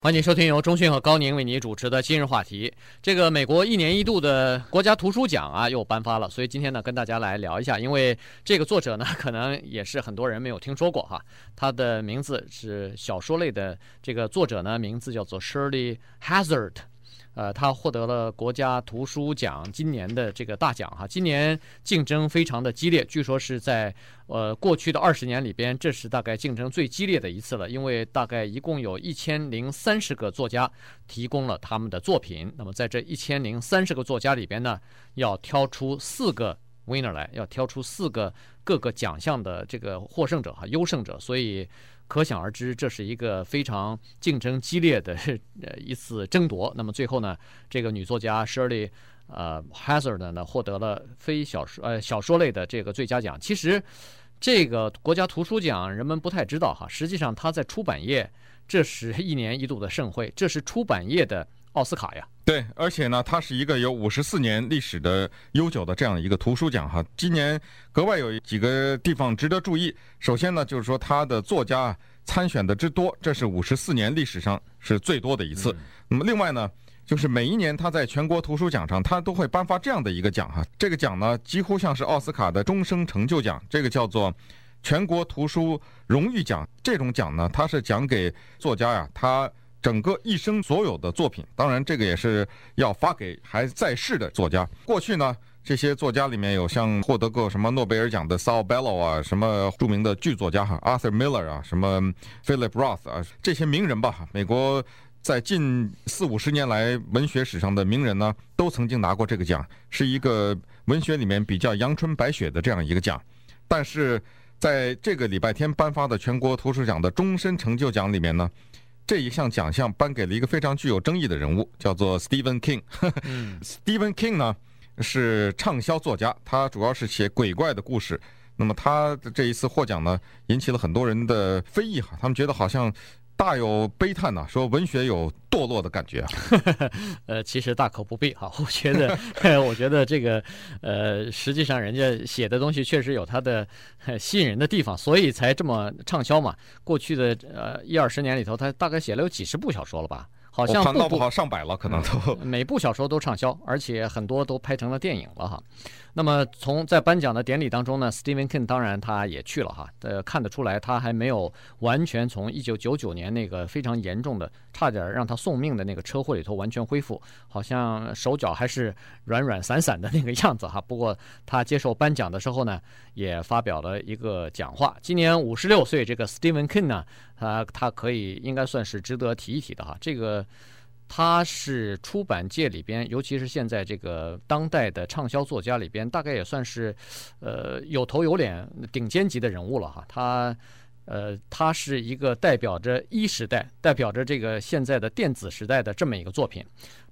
欢迎收听由中讯和高宁为你主持的今日话题。这个美国一年一度的国家图书奖啊，又颁发了，所以今天呢，跟大家来聊一下。因为这个作者呢，可能也是很多人没有听说过哈。他的名字是小说类的，这个作者呢，名字叫做 Shirley Hazard，。呃，他获得了国家图书奖今年的这个大奖哈。今年竞争非常的激烈，据说是在呃过去的二十年里边，这是大概竞争最激烈的一次了。因为大概一共有一千零三十个作家提供了他们的作品，那么在这一千零三十个作家里边呢，要挑出四个 winner 来，要挑出四个各个奖项的这个获胜者哈，优胜者，所以。可想而知，这是一个非常竞争激烈的呃一次争夺。那么最后呢，这个女作家 Shirley 呃 Hazard 呢获得了非小说呃小说类的这个最佳奖。其实这个国家图书奖人们不太知道哈，实际上它在出版业这是一年一度的盛会，这是出版业的奥斯卡呀。对，而且呢，它是一个有五十四年历史的悠久的这样一个图书奖哈。今年格外有几个地方值得注意。首先呢，就是说它的作家参选的之多，这是五十四年历史上是最多的一次。那么另外呢，就是每一年它在全国图书奖上，它都会颁发这样的一个奖哈。这个奖呢，几乎像是奥斯卡的终生成就奖，这个叫做全国图书荣誉奖。这种奖呢，它是奖给作家呀，他。整个一生所有的作品，当然这个也是要发给还在世的作家。过去呢，这些作家里面有像获得过什么诺贝尔奖的 Saul Bellow 啊，什么著名的剧作家哈 Arthur Miller 啊，什么 Philip Roth 啊，这些名人吧。美国在近四五十年来文学史上的名人呢，都曾经拿过这个奖，是一个文学里面比较阳春白雪的这样一个奖。但是在这个礼拜天颁发的全国图书奖的终身成就奖里面呢，这一项奖项颁给了一个非常具有争议的人物，叫做 Stephen King。嗯、Stephen King 呢是畅销作家，他主要是写鬼怪的故事。那么他这一次获奖呢，引起了很多人的非议哈，他们觉得好像。大有悲叹呐、啊，说文学有堕落的感觉啊。呃，其实大可不必哈，我觉得，我觉得这个，呃，实际上人家写的东西确实有他的吸引人的地方，所以才这么畅销嘛。过去的呃一二十年里头，他大概写了有几十部小说了吧？好像不不好上百了，可能都 每部小说都畅销，而且很多都拍成了电影了哈。那么从在颁奖的典礼当中呢，Stephen King 当然他也去了哈。呃，看得出来他还没有完全从一九九九年那个非常严重的、差点让他送命的那个车祸里头完全恢复，好像手脚还是软软散散的那个样子哈。不过他接受颁奖的时候呢，也发表了一个讲话。今年五十六岁，这个 Stephen King 呢，他他可以应该算是值得提一提的哈。这个。他是出版界里边，尤其是现在这个当代的畅销作家里边，大概也算是，呃，有头有脸、顶尖级的人物了哈。他，呃，他是一个代表着一时代，代表着这个现在的电子时代的这么一个作品。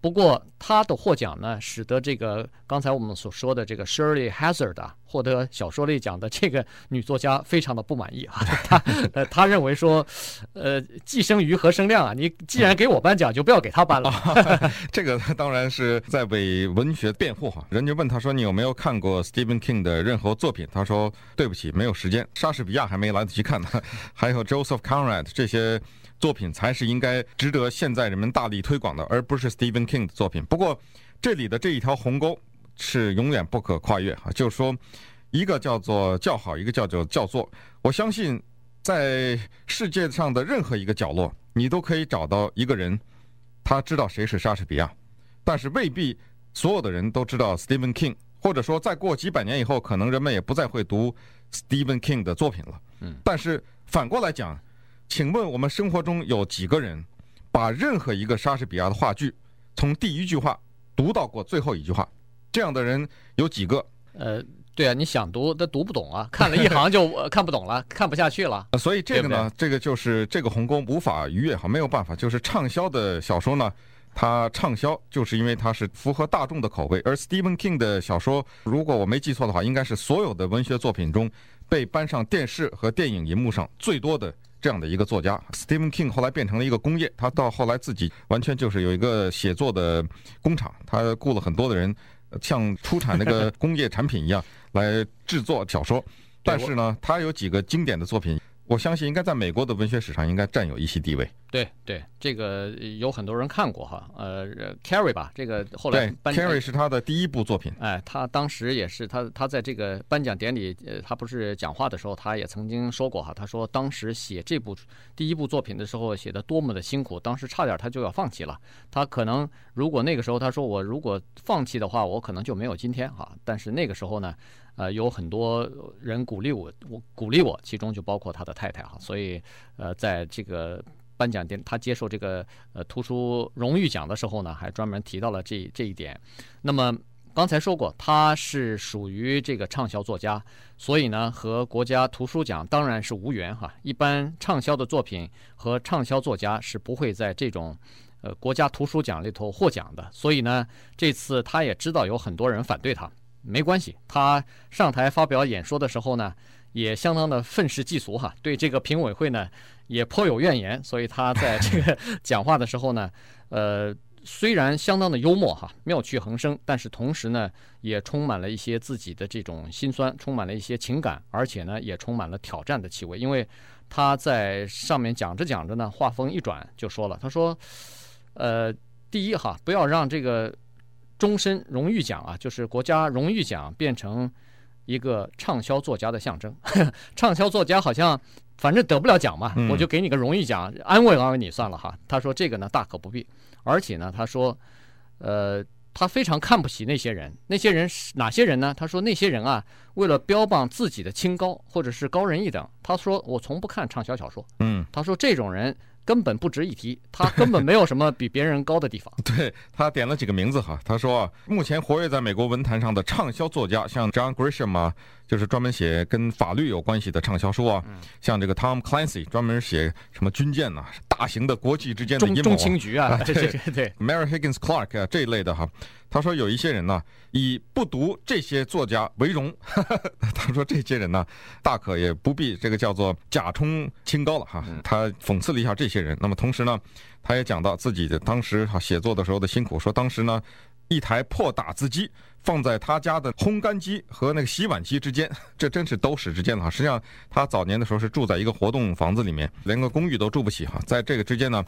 不过他的获奖呢，使得这个刚才我们所说的这个 Shirley Hazard 啊，获得小说类奖的这个女作家非常的不满意啊。她呃，她认为说，呃，既生瑜何生亮啊？你既然给我颁奖，就不要给他颁了。这个当然是在为文学辩护哈。人家问他说，你有没有看过 Stephen King 的任何作品？他说对不起，没有时间。莎士比亚还没来得及看呢，还有 Joseph Conrad 这些。作品才是应该值得现在人们大力推广的，而不是 Stephen King 的作品。不过，这里的这一条鸿沟是永远不可跨越啊！就是说，一个叫做叫好，一个叫做叫做。我相信，在世界上的任何一个角落，你都可以找到一个人，他知道谁是莎士比亚，但是未必所有的人都知道 Stephen King，或者说，再过几百年以后，可能人们也不再会读 Stephen King 的作品了。嗯，但是反过来讲。请问我们生活中有几个人，把任何一个莎士比亚的话剧，从第一句话读到过最后一句话？这样的人有几个？呃，对啊，你想读都读不懂啊，看了一行就看不懂了，看不下去了。所以这个呢，对对这个就是这个鸿沟无法逾越哈，没有办法。就是畅销的小说呢，它畅销就是因为它是符合大众的口味。而 Stephen King 的小说，如果我没记错的话，应该是所有的文学作品中被搬上电视和电影银幕上最多的。这样的一个作家，Stephen King 后来变成了一个工业，他到后来自己完全就是有一个写作的工厂，他雇了很多的人，像出产那个工业产品一样来制作小说。但是呢，他有几个经典的作品，我相信应该在美国的文学史上应该占有一席地位。对对，这个有很多人看过哈，呃，Carrie 吧，这个后来对 Carrie 是他的第一部作品。哎，他当时也是他他在这个颁奖典礼，呃，他不是讲话的时候，他也曾经说过哈，他说当时写这部第一部作品的时候写的多么的辛苦，当时差点他就要放弃了。他可能如果那个时候他说我如果放弃的话，我可能就没有今天哈。但是那个时候呢，呃，有很多人鼓励我，我鼓励我，其中就包括他的太太哈。所以，呃，在这个。颁奖典，他接受这个呃图书荣誉奖的时候呢，还专门提到了这这一点。那么刚才说过，他是属于这个畅销作家，所以呢和国家图书奖当然是无缘哈。一般畅销的作品和畅销作家是不会在这种呃国家图书奖里头获奖的。所以呢，这次他也知道有很多人反对他，没关系，他上台发表演说的时候呢，也相当的愤世嫉俗哈，对这个评委会呢也颇有怨言，所以他在这个讲话的时候呢，呃，虽然相当的幽默哈，妙趣横生，但是同时呢，也充满了一些自己的这种心酸，充满了一些情感，而且呢，也充满了挑战的气味。因为他在上面讲着讲着呢，话锋一转就说了，他说，呃，第一哈，不要让这个终身荣誉奖啊，就是国家荣誉奖变成。一个畅销作家的象征，畅销作家好像反正得不了奖嘛，我就给你个荣誉奖，安慰安慰你算了哈。他说这个呢大可不必，而且呢他说，呃，他非常看不起那些人，那些人是哪些人呢？他说那些人啊，为了标榜自己的清高或者是高人一等，他说我从不看畅销小说，嗯，他说这种人。根本不值一提，他根本没有什么比别人高的地方。对，他点了几个名字哈，他说目前活跃在美国文坛上的畅销作家，像 John Grisham 啊，就是专门写跟法律有关系的畅销书啊，像这个 Tom Clancy 专门写什么军舰呐、大型的国际之间的阴谋、中情局啊，对对对，Mary Higgins Clark 啊这一类的哈。他说有一些人呢，以不读这些作家为荣。他说这些人呢，大可也不必这个叫做假充清高了哈。他讽刺了一下这些人。那么同时呢，他也讲到自己的当时哈写作的时候的辛苦，说当时呢，一台破打字机放在他家的烘干机和那个洗碗机之间，这真是都市之间了哈。实际上他早年的时候是住在一个活动房子里面，连个公寓都住不起哈。在这个之间呢，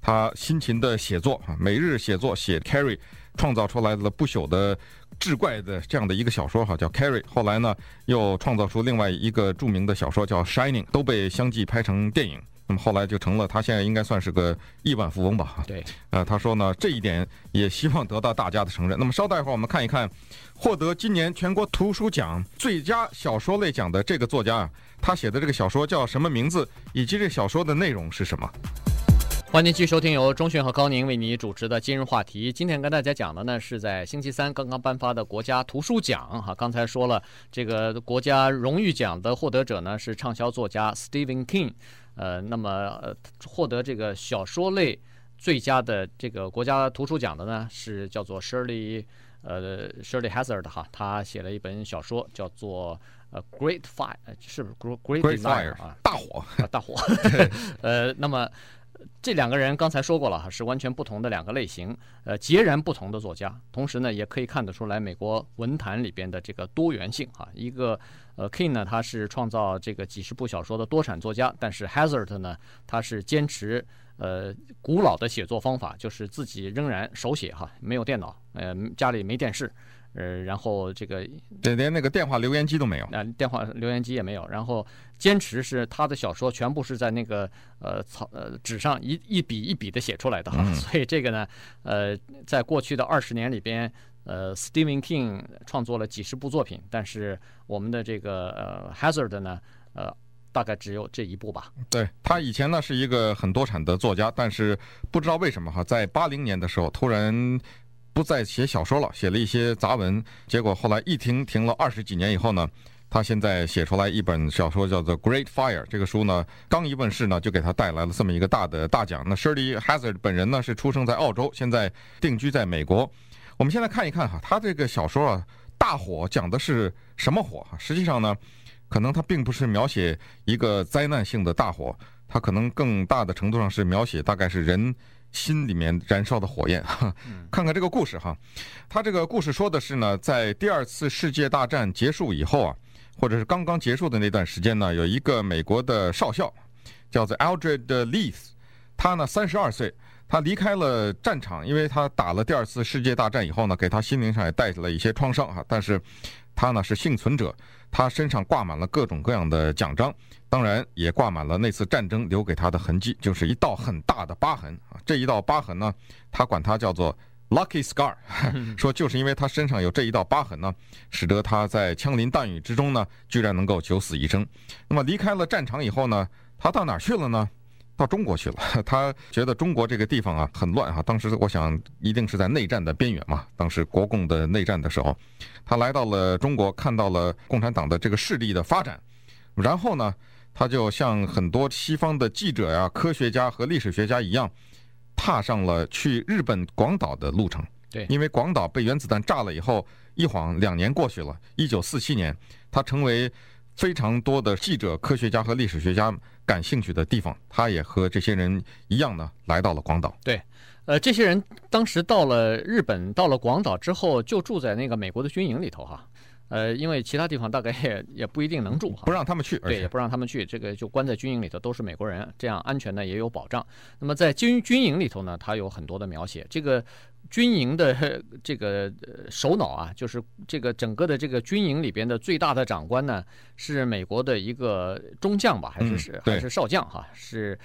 他辛勤的写作啊，每日写作写 Carrie。创造出来了不朽的志怪的这样的一个小说哈，叫《Carrie》。后来呢，又创造出另外一个著名的小说叫《Shining》，都被相继拍成电影。那么后来就成了他现在应该算是个亿万富翁吧？对。呃，他说呢，这一点也希望得到大家的承认。那么稍待一会儿，我们看一看获得今年全国图书奖最佳小说类奖的这个作家啊，他写的这个小说叫什么名字，以及这小说的内容是什么？欢迎继续收听由钟迅和高宁为你主持的今日话题。今天跟大家讲的呢，是在星期三刚刚颁发的国家图书奖。哈，刚才说了，这个国家荣誉奖的获得者呢是畅销作家 Stephen King。呃，那么呃，获得这个小说类最佳的这个国家图书奖的呢是叫做 Shirley 呃 Shirley Hazzard 哈，他写了一本小说叫做呃 Great Fire，是不是 Great Great Fire 啊？大火啊，大火。呃，那么。这两个人刚才说过了哈，是完全不同的两个类型，呃，截然不同的作家。同时呢，也可以看得出来美国文坛里边的这个多元性哈。一个呃，King 呢，他是创造这个几十部小说的多产作家，但是 Hazard 呢，他是坚持呃古老的写作方法，就是自己仍然手写哈，没有电脑，呃，家里没电视。呃，然后这个连连那个电话留言机都没有，那电话留言机也没有。然后坚持是他的小说全部是在那个呃草呃纸上一一笔一笔的写出来的哈。嗯、所以这个呢，呃，在过去的二十年里边，呃，Stephen King 创作了几十部作品，但是我们的这个呃 Hazzard 呢，呃，大概只有这一部吧。对，他以前呢是一个很多产的作家，但是不知道为什么哈，在八零年的时候突然。不再写小说了，写了一些杂文，结果后来一停停了二十几年以后呢，他现在写出来一本小说叫做《Great Fire》。这个书呢，刚一问世呢，就给他带来了这么一个大的大奖。那 Shirley Hazard 本人呢是出生在澳洲，现在定居在美国。我们现在看一看哈，他这个小说啊，大火讲的是什么火？实际上呢，可能他并不是描写一个灾难性的大火，他可能更大的程度上是描写大概是人。心里面燃烧的火焰，看看这个故事哈。他这个故事说的是呢，在第二次世界大战结束以后啊，或者是刚刚结束的那段时间呢，有一个美国的少校，叫做 Aldred Leith，他呢三十二岁，他离开了战场，因为他打了第二次世界大战以后呢，给他心灵上也带来了一些创伤哈。但是，他呢是幸存者，他身上挂满了各种各样的奖章，当然也挂满了那次战争留给他的痕迹，就是一道很大的疤痕啊。这一道疤痕呢，他管它叫做。Lucky scar，说就是因为他身上有这一道疤痕呢，使得他在枪林弹雨之中呢，居然能够九死一生。那么离开了战场以后呢，他到哪去了呢？到中国去了。他觉得中国这个地方啊很乱哈，当时我想一定是在内战的边缘嘛。当时国共的内战的时候，他来到了中国，看到了共产党的这个势力的发展，然后呢，他就像很多西方的记者呀、科学家和历史学家一样。踏上了去日本广岛的路程。对，因为广岛被原子弹炸了以后，一晃两年过去了。一九四七年，他成为非常多的记者、科学家和历史学家感兴趣的地方。他也和这些人一样呢，来到了广岛。对，呃，这些人当时到了日本，到了广岛之后，就住在那个美国的军营里头，哈。呃，因为其他地方大概也也不一定能住，不让他们去，对，也不让他们去，这个就关在军营里头，都是美国人，这样安全呢也有保障。那么在军军营里头呢，他有很多的描写，这个军营的这个首脑啊，就是这个整个的这个军营里边的最大的长官呢，是美国的一个中将吧，还是是、嗯、还是少将哈，是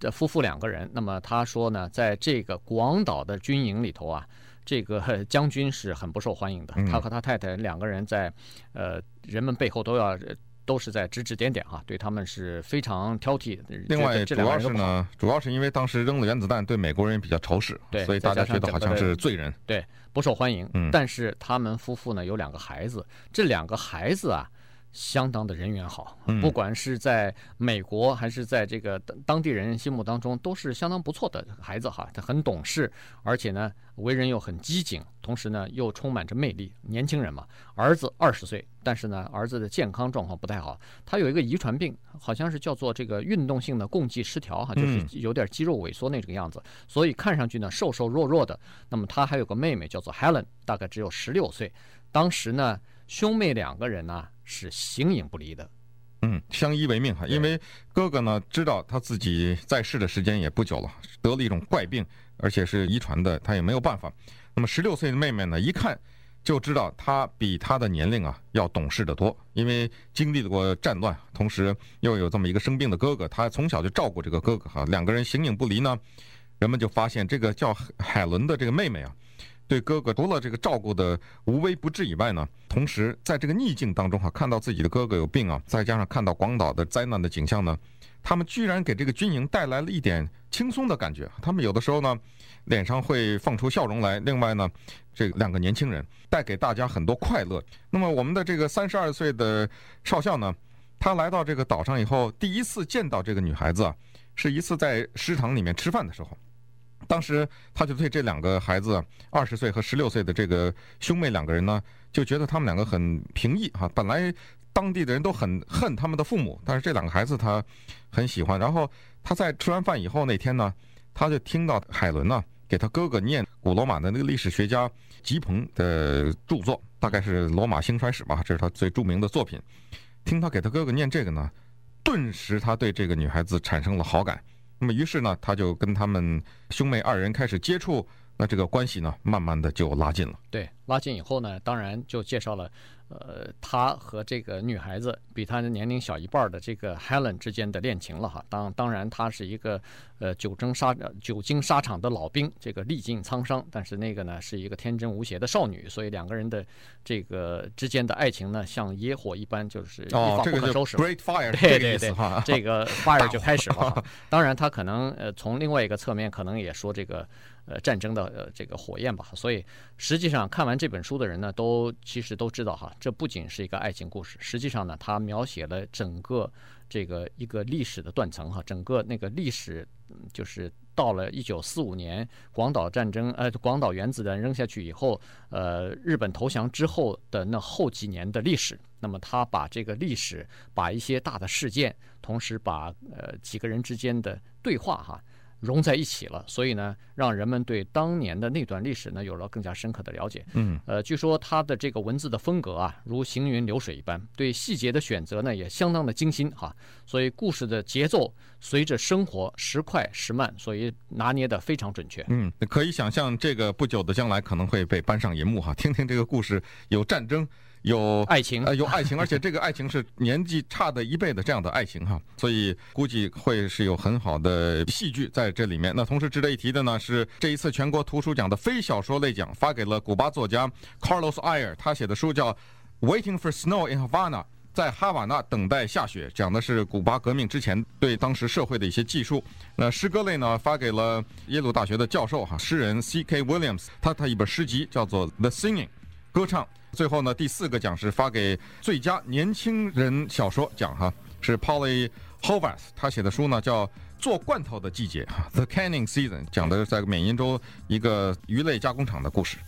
的夫妇两个人。那么他说呢，在这个广岛的军营里头啊。这个 将军是很不受欢迎的，他和他太太两个人在，呃，人们背后都要都是在指指点点哈，对他们是非常挑剔。另外，主要是呢，主要是因为当时扔了原子弹，对美国人比较仇视，对，所以大家觉得好像是罪人，对，不受欢迎。但是他们夫妇呢有两个孩子，这两个孩子啊。相当的人缘好，不管是在美国还是在这个当地人心目当中，都是相当不错的孩子哈。他很懂事，而且呢，为人又很机警，同时呢，又充满着魅力。年轻人嘛，儿子二十岁，但是呢，儿子的健康状况不太好，他有一个遗传病，好像是叫做这个运动性的共济失调哈，就是有点肌肉萎缩那种样子，所以看上去呢，瘦瘦弱弱的。那么他还有个妹妹叫做 Helen，大概只有十六岁。当时呢，兄妹两个人呢。是形影不离的，嗯，相依为命哈。因为哥哥呢，知道他自己在世的时间也不久了，得了一种怪病，而且是遗传的，他也没有办法。那么十六岁的妹妹呢，一看就知道他比他的年龄啊要懂事得多，因为经历过战乱，同时又有这么一个生病的哥哥，他从小就照顾这个哥哥哈。两个人形影不离呢，人们就发现这个叫海伦的这个妹妹啊。对哥哥除了这个照顾的无微不至以外呢，同时在这个逆境当中哈，看到自己的哥哥有病啊，再加上看到广岛的灾难的景象呢，他们居然给这个军营带来了一点轻松的感觉。他们有的时候呢，脸上会放出笑容来。另外呢，这两个年轻人带给大家很多快乐。那么我们的这个三十二岁的少校呢，他来到这个岛上以后，第一次见到这个女孩子啊，是一次在食堂里面吃饭的时候。当时他就对这两个孩子，二十岁和十六岁的这个兄妹两个人呢，就觉得他们两个很平易哈。本来当地的人都很恨他们的父母，但是这两个孩子他很喜欢。然后他在吃完饭以后那天呢，他就听到海伦呢给他哥哥念古罗马的那个历史学家吉彭的著作，大概是《罗马兴衰史》吧，这是他最著名的作品。听他给他哥哥念这个呢，顿时他对这个女孩子产生了好感。那么，于是呢，他就跟他们兄妹二人开始接触，那这个关系呢，慢慢的就拉近了。对，拉近以后呢，当然就介绍了。呃，他和这个女孩子比他的年龄小一半的这个 Helen 之间的恋情了哈。当当然，他是一个呃久征沙久经沙场的老兵，这个历尽沧桑。但是那个呢，是一个天真无邪的少女，所以两个人的这个之间的爱情呢，像野火一般，就是一发不可收拾。哦，这个 Great Fire，对对对，这个 Fire 就开始了。当然，他可能呃从另外一个侧面，可能也说这个。呃，战争的呃这个火焰吧，所以实际上看完这本书的人呢，都其实都知道哈，这不仅是一个爱情故事，实际上呢，它描写了整个这个一个历史的断层哈，整个那个历史就是到了一九四五年广岛战争，呃，广岛原子弹扔下去以后，呃，日本投降之后的那后几年的历史，那么他把这个历史，把一些大的事件，同时把呃几个人之间的对话哈。融在一起了，所以呢，让人们对当年的那段历史呢有了更加深刻的了解。嗯，呃，据说他的这个文字的风格啊，如行云流水一般，对细节的选择呢也相当的精心哈。所以故事的节奏随着生活时快时慢，所以拿捏的非常准确。嗯，可以想象这个不久的将来可能会被搬上银幕哈，听听这个故事，有战争。有爱情，呃，有爱情，而且这个爱情是年纪差的一倍的这样的爱情哈，所以估计会是有很好的戏剧在这里面。那同时值得一提的呢，是这一次全国图书奖的非小说类奖发给了古巴作家 Carlos Ayer，他写的书叫《Waiting for Snow in Havana》，在哈瓦那等待下雪，讲的是古巴革命之前对当时社会的一些技术。那诗歌类呢，发给了耶鲁大学的教授哈，诗人 C.K. Williams，他他一本诗集叫做《The Singing》，歌唱。最后呢，第四个奖是发给最佳年轻人小说奖哈，是 Polly Hovath，他写的书呢叫《做罐头的季节》哈，《The Canning Season》，讲的是在缅因州一个鱼类加工厂的故事。